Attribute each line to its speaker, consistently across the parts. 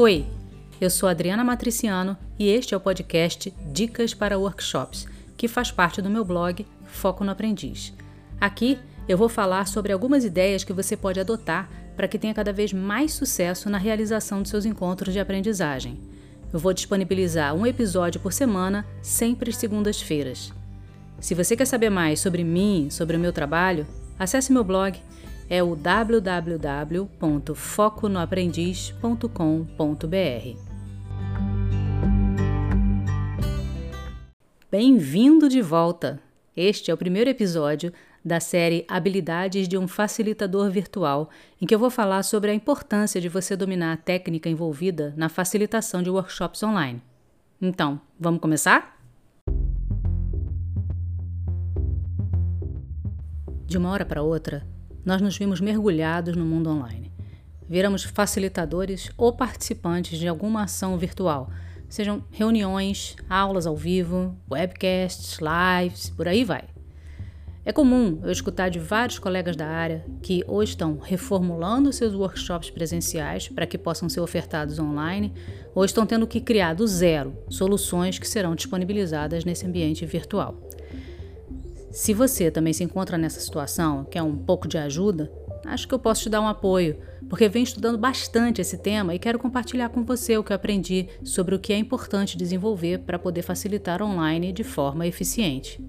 Speaker 1: Oi, eu sou Adriana Matriciano e este é o podcast Dicas para Workshops, que faz parte do meu blog Foco no Aprendiz. Aqui eu vou falar sobre algumas ideias que você pode adotar para que tenha cada vez mais sucesso na realização de seus encontros de aprendizagem. Eu vou disponibilizar um episódio por semana, sempre às segundas-feiras. Se você quer saber mais sobre mim, sobre o meu trabalho, acesse meu blog é o www.foconoaprendiz.com.br. Bem-vindo de volta! Este é o primeiro episódio da série Habilidades de um Facilitador Virtual, em que eu vou falar sobre a importância de você dominar a técnica envolvida na facilitação de workshops online. Então, vamos começar? De uma hora para outra, nós nos vimos mergulhados no mundo online. Viramos facilitadores ou participantes de alguma ação virtual, sejam reuniões, aulas ao vivo, webcasts, lives, por aí vai. É comum eu escutar de vários colegas da área que ou estão reformulando seus workshops presenciais para que possam ser ofertados online, ou estão tendo que criar do zero soluções que serão disponibilizadas nesse ambiente virtual. Se você também se encontra nessa situação, quer um pouco de ajuda, acho que eu posso te dar um apoio, porque venho estudando bastante esse tema e quero compartilhar com você o que aprendi sobre o que é importante desenvolver para poder facilitar online de forma eficiente.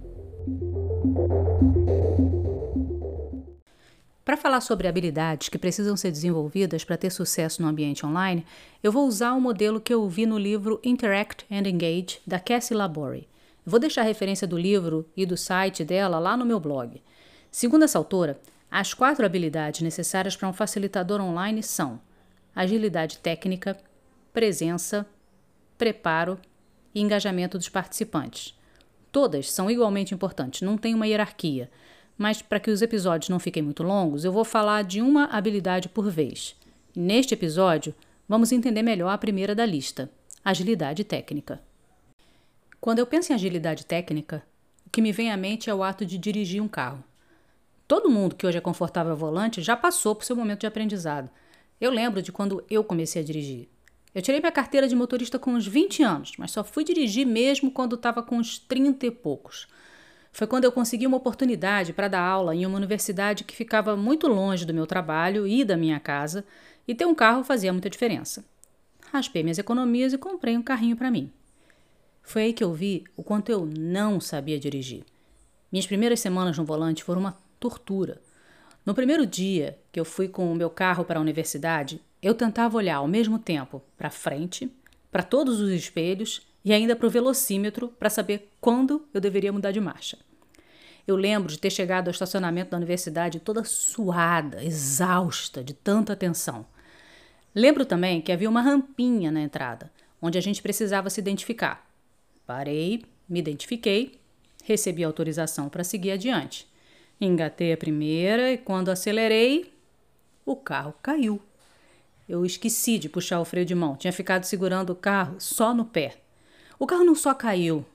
Speaker 1: Para falar sobre habilidades que precisam ser desenvolvidas para ter sucesso no ambiente online, eu vou usar o modelo que eu vi no livro Interact and Engage, da Cassie Labori. Vou deixar a referência do livro e do site dela lá no meu blog. Segundo essa autora, as quatro habilidades necessárias para um facilitador online são agilidade técnica, presença, preparo e engajamento dos participantes. Todas são igualmente importantes, não tem uma hierarquia, mas para que os episódios não fiquem muito longos, eu vou falar de uma habilidade por vez. neste episódio, vamos entender melhor a primeira da lista: agilidade técnica. Quando eu penso em agilidade técnica, o que me vem à mente é o ato de dirigir um carro. Todo mundo que hoje é confortável ao volante já passou por seu momento de aprendizado. Eu lembro de quando eu comecei a dirigir. Eu tirei minha carteira de motorista com uns 20 anos, mas só fui dirigir mesmo quando estava com uns 30 e poucos. Foi quando eu consegui uma oportunidade para dar aula em uma universidade que ficava muito longe do meu trabalho e da minha casa, e ter um carro fazia muita diferença. Raspei minhas economias e comprei um carrinho para mim. Foi aí que eu vi o quanto eu não sabia dirigir. Minhas primeiras semanas no volante foram uma tortura. No primeiro dia que eu fui com o meu carro para a universidade, eu tentava olhar ao mesmo tempo para frente, para todos os espelhos e ainda para o velocímetro para saber quando eu deveria mudar de marcha. Eu lembro de ter chegado ao estacionamento da universidade toda suada, exausta de tanta tensão. Lembro também que havia uma rampinha na entrada, onde a gente precisava se identificar. Parei, me identifiquei, recebi autorização para seguir adiante. Engatei a primeira e quando acelerei, o carro caiu. Eu esqueci de puxar o freio de mão, tinha ficado segurando o carro só no pé. O carro não só caiu,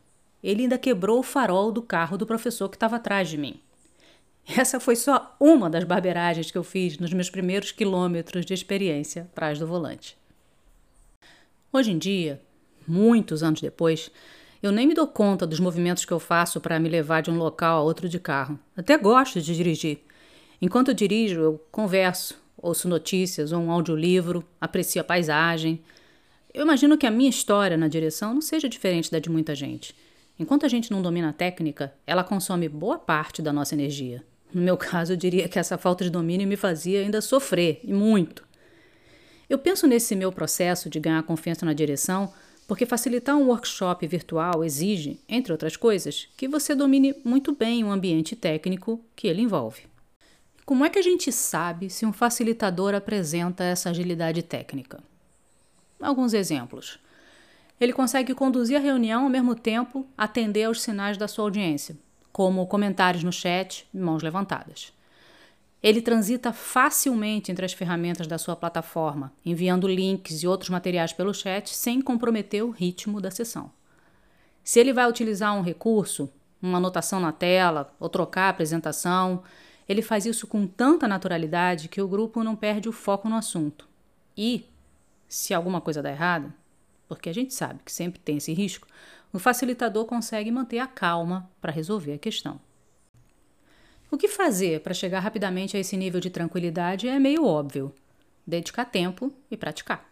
Speaker 1: ele ainda quebrou o farol do carro do professor que estava atrás de mim. Essa foi só uma das barberagens que eu fiz nos meus primeiros quilômetros de experiência atrás do volante. Hoje em dia, muitos anos depois, eu nem me dou conta dos movimentos que eu faço para me levar de um local a outro de carro. Até gosto de dirigir. Enquanto eu dirijo, eu converso, ouço notícias ou um audiolivro, aprecio a paisagem. Eu imagino que a minha história na direção não seja diferente da de muita gente. Enquanto a gente não domina a técnica, ela consome boa parte da nossa energia. No meu caso, eu diria que essa falta de domínio me fazia ainda sofrer, e muito. Eu penso nesse meu processo de ganhar confiança na direção porque facilitar um workshop virtual exige, entre outras coisas, que você domine muito bem o ambiente técnico que ele envolve. Como é que a gente sabe se um facilitador apresenta essa agilidade técnica? Alguns exemplos. Ele consegue conduzir a reunião ao mesmo tempo atender aos sinais da sua audiência, como comentários no chat e mãos levantadas. Ele transita facilmente entre as ferramentas da sua plataforma, enviando links e outros materiais pelo chat sem comprometer o ritmo da sessão. Se ele vai utilizar um recurso, uma anotação na tela ou trocar a apresentação, ele faz isso com tanta naturalidade que o grupo não perde o foco no assunto. E, se alguma coisa dá errado, porque a gente sabe que sempre tem esse risco, o facilitador consegue manter a calma para resolver a questão. O que fazer para chegar rapidamente a esse nível de tranquilidade é meio óbvio: dedicar tempo e praticar.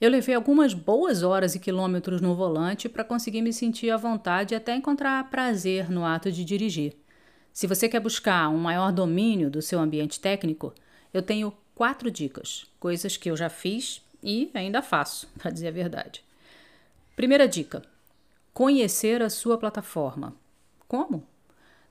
Speaker 1: Eu levei algumas boas horas e quilômetros no volante para conseguir me sentir à vontade e até encontrar prazer no ato de dirigir. Se você quer buscar um maior domínio do seu ambiente técnico, eu tenho quatro dicas, coisas que eu já fiz e ainda faço, para dizer a verdade. Primeira dica: conhecer a sua plataforma. Como?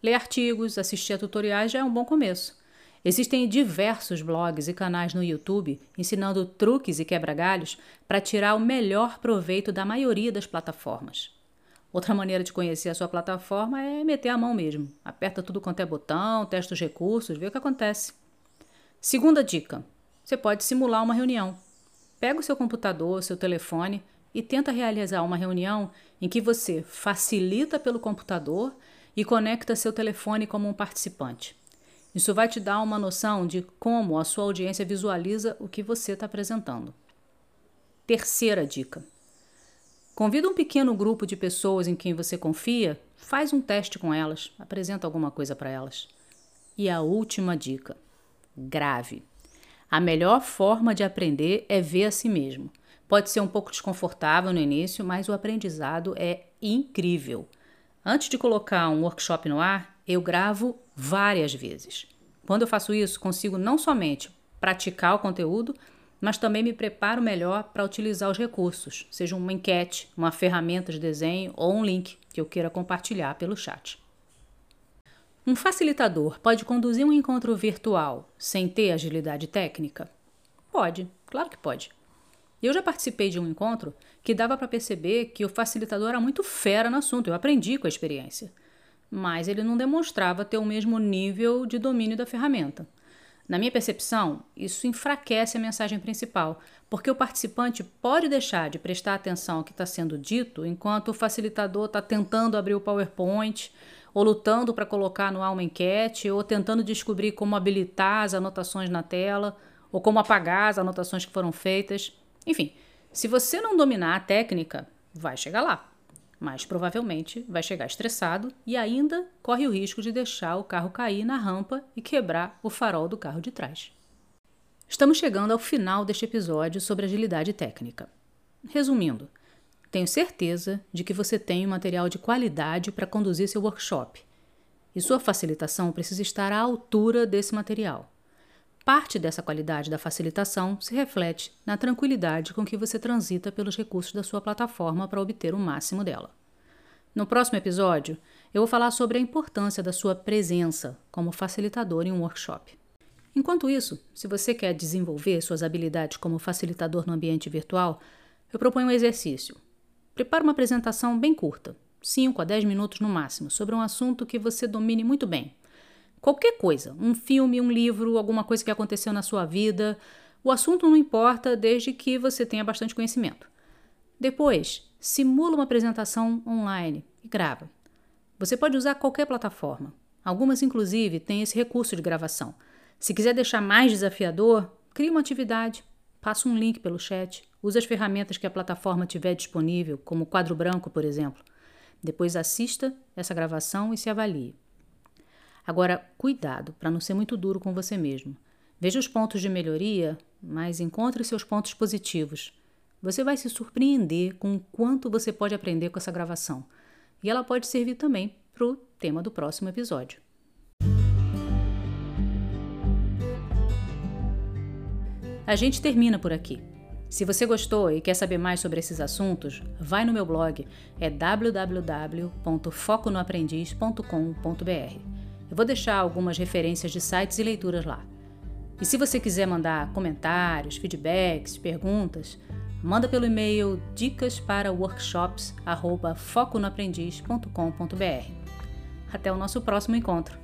Speaker 1: Ler artigos, assistir a tutoriais já é um bom começo. Existem diversos blogs e canais no YouTube ensinando truques e quebra-galhos para tirar o melhor proveito da maioria das plataformas. Outra maneira de conhecer a sua plataforma é meter a mão mesmo. Aperta tudo quanto é botão, testa os recursos, vê o que acontece. Segunda dica: você pode simular uma reunião. Pega o seu computador, seu telefone e tenta realizar uma reunião em que você facilita pelo computador e conecta seu telefone como um participante. Isso vai te dar uma noção de como a sua audiência visualiza o que você está apresentando. Terceira dica: convida um pequeno grupo de pessoas em quem você confia, faz um teste com elas, apresenta alguma coisa para elas. E a última dica: grave. A melhor forma de aprender é ver a si mesmo. Pode ser um pouco desconfortável no início, mas o aprendizado é incrível. Antes de colocar um workshop no ar, eu gravo várias vezes. Quando eu faço isso, consigo não somente praticar o conteúdo, mas também me preparo melhor para utilizar os recursos, seja uma enquete, uma ferramenta de desenho ou um link que eu queira compartilhar pelo chat. Um facilitador pode conduzir um encontro virtual sem ter agilidade técnica? Pode, claro que pode. Eu já participei de um encontro que dava para perceber que o facilitador era muito fera no assunto, eu aprendi com a experiência mas ele não demonstrava ter o mesmo nível de domínio da ferramenta. Na minha percepção, isso enfraquece a mensagem principal, porque o participante pode deixar de prestar atenção ao que está sendo dito enquanto o facilitador está tentando abrir o PowerPoint, ou lutando para colocar no ar uma enquete, ou tentando descobrir como habilitar as anotações na tela, ou como apagar as anotações que foram feitas. Enfim, se você não dominar a técnica, vai chegar lá mas provavelmente vai chegar estressado e ainda corre o risco de deixar o carro cair na rampa e quebrar o farol do carro de trás. Estamos chegando ao final deste episódio sobre agilidade técnica. Resumindo, tenho certeza de que você tem um material de qualidade para conduzir seu workshop e sua facilitação precisa estar à altura desse material. Parte dessa qualidade da facilitação se reflete na tranquilidade com que você transita pelos recursos da sua plataforma para obter o máximo dela. No próximo episódio, eu vou falar sobre a importância da sua presença como facilitador em um workshop. Enquanto isso, se você quer desenvolver suas habilidades como facilitador no ambiente virtual, eu proponho um exercício. Prepare uma apresentação bem curta, 5 a 10 minutos no máximo, sobre um assunto que você domine muito bem Qualquer coisa, um filme, um livro, alguma coisa que aconteceu na sua vida. O assunto não importa desde que você tenha bastante conhecimento. Depois, simula uma apresentação online e grava. Você pode usar qualquer plataforma. Algumas, inclusive, têm esse recurso de gravação. Se quiser deixar mais desafiador, crie uma atividade, passa um link pelo chat, use as ferramentas que a plataforma tiver disponível, como o quadro branco, por exemplo. Depois assista essa gravação e se avalie. Agora, cuidado para não ser muito duro com você mesmo. Veja os pontos de melhoria, mas encontre seus pontos positivos. Você vai se surpreender com o quanto você pode aprender com essa gravação. E ela pode servir também para o tema do próximo episódio. A gente termina por aqui. Se você gostou e quer saber mais sobre esses assuntos, vai no meu blog, é www.foconoaprendiz.com.br. Eu vou deixar algumas referências de sites e leituras lá. E se você quiser mandar comentários, feedbacks, perguntas, manda pelo e-mail dicas para workshops@foconoaprendiz.com.br. Até o nosso próximo encontro.